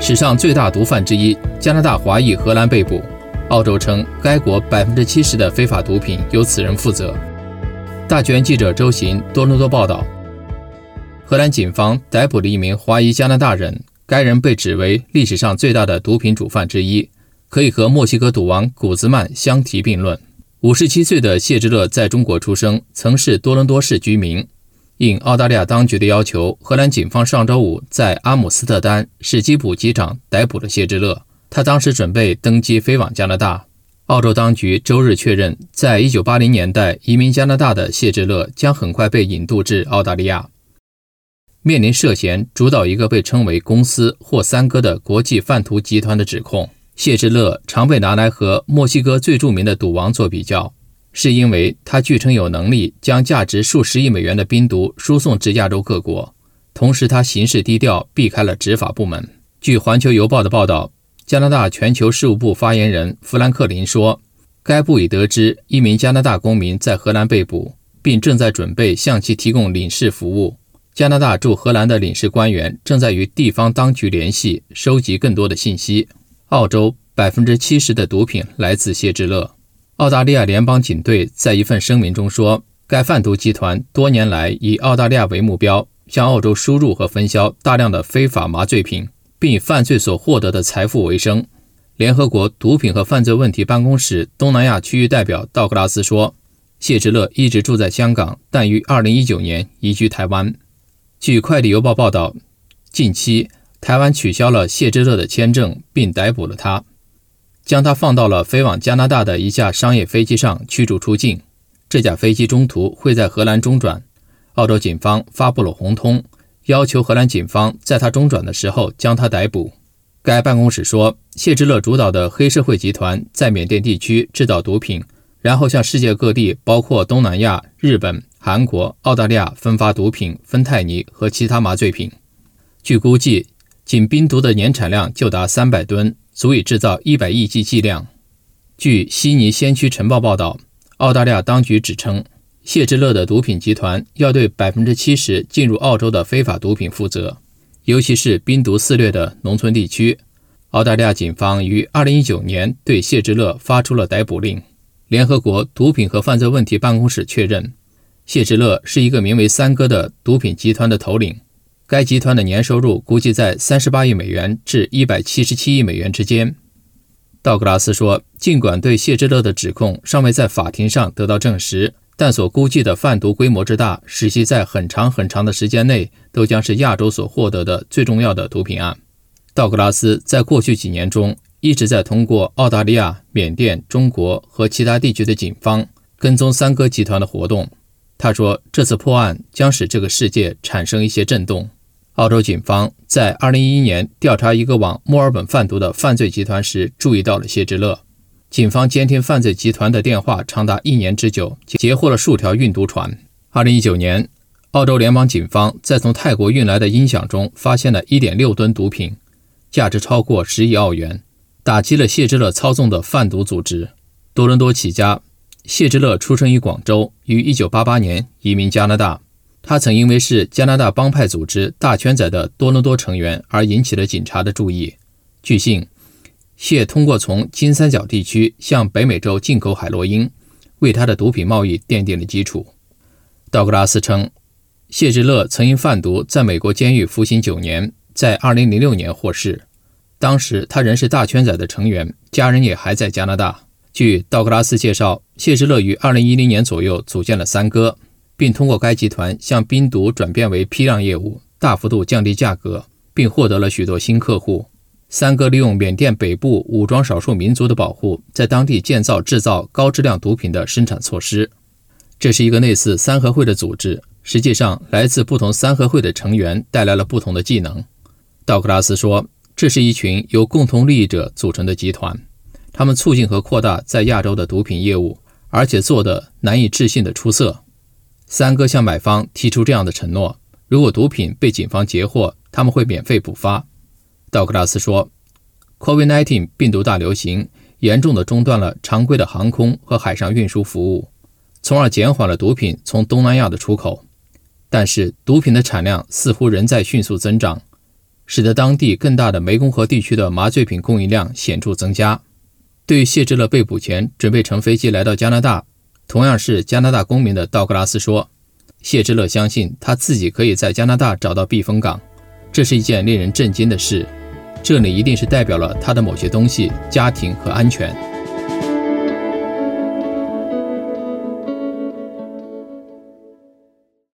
史上最大毒贩之一，加拿大华裔荷兰被捕。澳洲称，该国百分之七十的非法毒品由此人负责。大剧院记者周行多伦多报道：荷兰警方逮捕了一名华裔加拿大人，该人被指为历史上最大的毒品主犯之一，可以和墨西哥赌王古兹曼相提并论。五十七岁的谢之乐在中国出生，曾是多伦多市居民。应澳大利亚当局的要求，荷兰警方上周五在阿姆斯特丹史基普机场逮捕了谢之乐。他当时准备登机飞往加拿大。澳洲当局周日确认，在一九八零年代移民加拿大的谢之乐将很快被引渡至澳大利亚，面临涉嫌主导一个被称为“公司”或“三哥”的国际贩毒集团的指控。谢之乐常被拿来和墨西哥最著名的赌王做比较，是因为他据称有能力将价值数十亿美元的冰毒输送至亚洲各国。同时，他行事低调，避开了执法部门。据《环球邮报》的报道，加拿大全球事务部发言人弗兰克林说，该部已得知一名加拿大公民在荷兰被捕，并正在准备向其提供领事服务。加拿大驻荷兰的领事官员正在与地方当局联系，收集更多的信息。澳洲百分之七十的毒品来自谢之乐。澳大利亚联邦警队在一份声明中说，该贩毒集团多年来以澳大利亚为目标，向澳洲输入和分销大量的非法麻醉品，并以犯罪所获得的财富为生。联合国毒品和犯罪问题办公室东南亚区域代表道格拉斯说，谢之乐一直住在香港，但于二零一九年移居台湾。据《快递邮报》报道，近期。台湾取消了谢之乐的签证，并逮捕了他，将他放到了飞往加拿大的一架商业飞机上驱逐出境。这架飞机中途会在荷兰中转。澳洲警方发布了红通，要求荷兰警方在他中转的时候将他逮捕。该办公室说，谢之乐主导的黑社会集团在缅甸地区制造毒品，然后向世界各地，包括东南亚、日本、韩国、澳大利亚分发毒品、芬太尼和其他麻醉品。据估计。仅冰毒的年产量就达三百吨，足以制造一百亿剂剂量。据悉尼先驱晨报报道，澳大利亚当局指称，谢之乐的毒品集团要对百分之七十进入澳洲的非法毒品负责，尤其是冰毒肆虐的农村地区。澳大利亚警方于二零一九年对谢之乐发出了逮捕令。联合国毒品和犯罪问题办公室确认，谢之乐是一个名为“三哥”的毒品集团的头领。该集团的年收入估计在三十八亿美元至一百七十七亿美元之间。道格拉斯说：“尽管对谢之乐的指控尚未在法庭上得到证实，但所估计的贩毒规模之大，使其在很长很长的时间内都将是亚洲所获得的最重要的毒品案。”道格拉斯在过去几年中一直在通过澳大利亚、缅甸、中国和其他地区的警方跟踪三哥集团的活动。他说：“这次破案将使这个世界产生一些震动。”澳洲警方在2011年调查一个往墨尔本贩毒的犯罪集团时，注意到了谢之乐。警方监听犯罪集团的电话长达一年之久，截获了数条运毒船。2019年，澳洲联邦警方在从泰国运来的音响中发现了1.6吨毒品，价值超过10亿澳元，打击了谢之乐操纵的贩毒组织。多伦多起家，谢之乐出生于广州，于1988年移民加拿大。他曾因为是加拿大帮派组织“大圈仔”的多伦多成员而引起了警察的注意。据信，谢通过从金三角地区向北美洲进口海洛因，为他的毒品贸易奠定了基础。道格拉斯称，谢之乐曾因贩毒在美国监狱服刑九年，在2006年获释。当时他仍是“大圈仔”的成员，家人也还在加拿大。据道格拉斯介绍，谢之乐于2010年左右组建了三哥。并通过该集团向冰毒转变为批量业务，大幅度降低价格，并获得了许多新客户。三哥利用缅甸北部武装少数民族的保护，在当地建造制造高质量毒品的生产措施。这是一个类似三合会的组织，实际上来自不同三合会的成员带来了不同的技能。道格拉斯说：“这是一群由共同利益者组成的集团，他们促进和扩大在亚洲的毒品业务，而且做得难以置信的出色。”三哥向买方提出这样的承诺：如果毒品被警方截获，他们会免费补发。道格拉斯说：“COVID-19 病毒大流行严重的中断了常规的航空和海上运输服务，从而减缓了毒品从东南亚的出口。但是，毒品的产量似乎仍在迅速增长。使得当地更大的湄公河地区的麻醉品供应量显著增加。对于谢之乐被捕前准备乘飞机来到加拿大，同样是加拿大公民的道格拉斯说：“谢之乐相信他自己可以在加拿大找到避风港，这是一件令人震惊的事。这里一定是代表了他的某些东西、家庭和安全。”